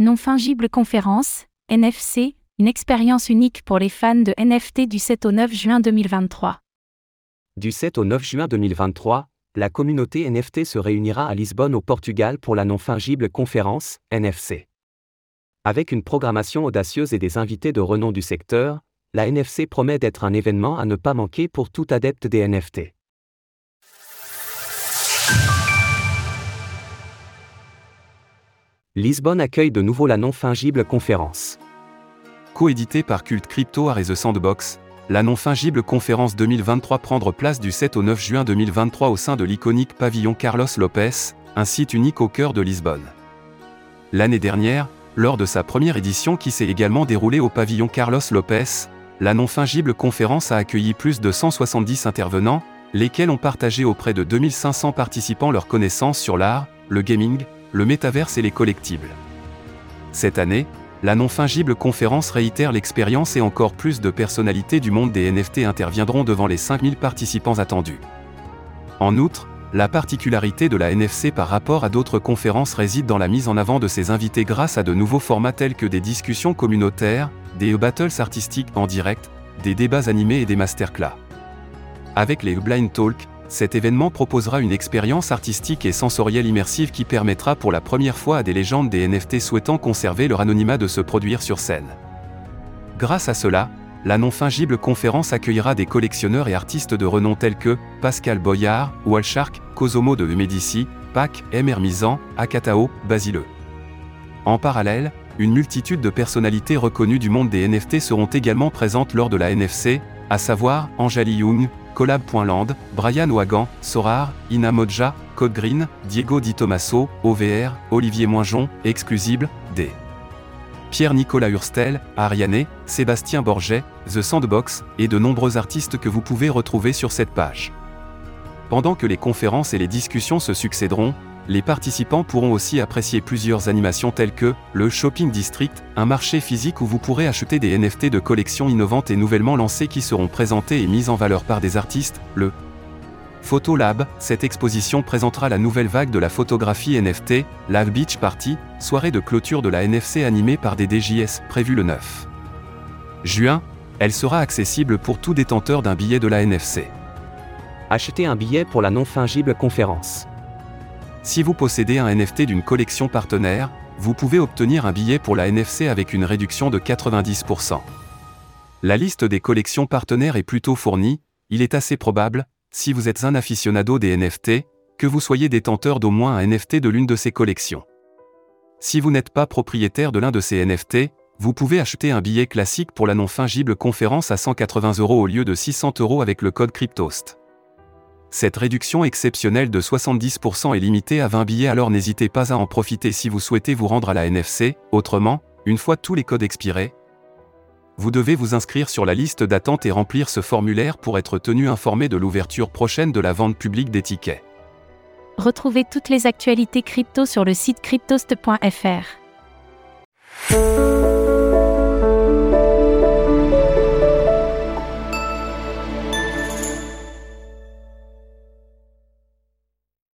Non fungible conférence, NFC, une expérience unique pour les fans de NFT du 7 au 9 juin 2023. Du 7 au 9 juin 2023, la communauté NFT se réunira à Lisbonne au Portugal pour la non fungible conférence, NFC. Avec une programmation audacieuse et des invités de renom du secteur, la NFC promet d'être un événement à ne pas manquer pour tout adepte des NFT. Lisbonne accueille de nouveau la non-fungible conférence. Coédité par Cult Crypto et The Sandbox, la non-fungible conférence 2023 prendre place du 7 au 9 juin 2023 au sein de l'iconique pavillon Carlos Lopez, un site unique au cœur de Lisbonne. L'année dernière, lors de sa première édition qui s'est également déroulée au pavillon Carlos Lopez, la non-fungible conférence a accueilli plus de 170 intervenants, lesquels ont partagé auprès de 2500 participants leurs connaissances sur l'art, le gaming, le métaverse et les collectibles. Cette année, la non-fungible conférence réitère l'expérience et encore plus de personnalités du monde des NFT interviendront devant les 5000 participants attendus. En outre, la particularité de la NFC par rapport à d'autres conférences réside dans la mise en avant de ses invités grâce à de nouveaux formats tels que des discussions communautaires, des battles artistiques en direct, des débats animés et des masterclass. Avec les Blind Talk, cet événement proposera une expérience artistique et sensorielle immersive qui permettra pour la première fois à des légendes des NFT souhaitant conserver leur anonymat de se produire sur scène. Grâce à cela, la non-fungible conférence accueillera des collectionneurs et artistes de renom tels que Pascal Boyard, Walshark, Cosomo de Medici, Pac, M. Hermisan, Akatao, Basile. En parallèle, une multitude de personnalités reconnues du monde des NFT seront également présentes lors de la NFC, à savoir Anjali Young, Collab.land, Brian Wagan, Sorar, Ina Modja, Code Green, Diego Di Tomaso, OVR, Olivier Moinjon, Exclusible, D. Pierre-Nicolas Hurstel, Ariane, Sébastien Borget, The Sandbox, et de nombreux artistes que vous pouvez retrouver sur cette page. Pendant que les conférences et les discussions se succéderont, les participants pourront aussi apprécier plusieurs animations telles que le Shopping District, un marché physique où vous pourrez acheter des NFT de collections innovantes et nouvellement lancées qui seront présentées et mises en valeur par des artistes, le Photo Lab, cette exposition présentera la nouvelle vague de la photographie NFT, la Beach Party, soirée de clôture de la NFC animée par des DJS, prévue le 9 juin, elle sera accessible pour tout détenteur d'un billet de la NFC. Achetez un billet pour la non-fungible conférence. Si vous possédez un NFT d'une collection partenaire, vous pouvez obtenir un billet pour la NFC avec une réduction de 90%. La liste des collections partenaires est plutôt fournie, il est assez probable, si vous êtes un aficionado des NFT, que vous soyez détenteur d'au moins un NFT de l'une de ces collections. Si vous n'êtes pas propriétaire de l'un de ces NFT, vous pouvez acheter un billet classique pour la non fungible conférence à 180 euros au lieu de 600 euros avec le code Cryptost. Cette réduction exceptionnelle de 70% est limitée à 20 billets alors n'hésitez pas à en profiter si vous souhaitez vous rendre à la NFC, autrement, une fois tous les codes expirés, vous devez vous inscrire sur la liste d'attente et remplir ce formulaire pour être tenu informé de l'ouverture prochaine de la vente publique des tickets. Retrouvez toutes les actualités crypto sur le site cryptost.fr.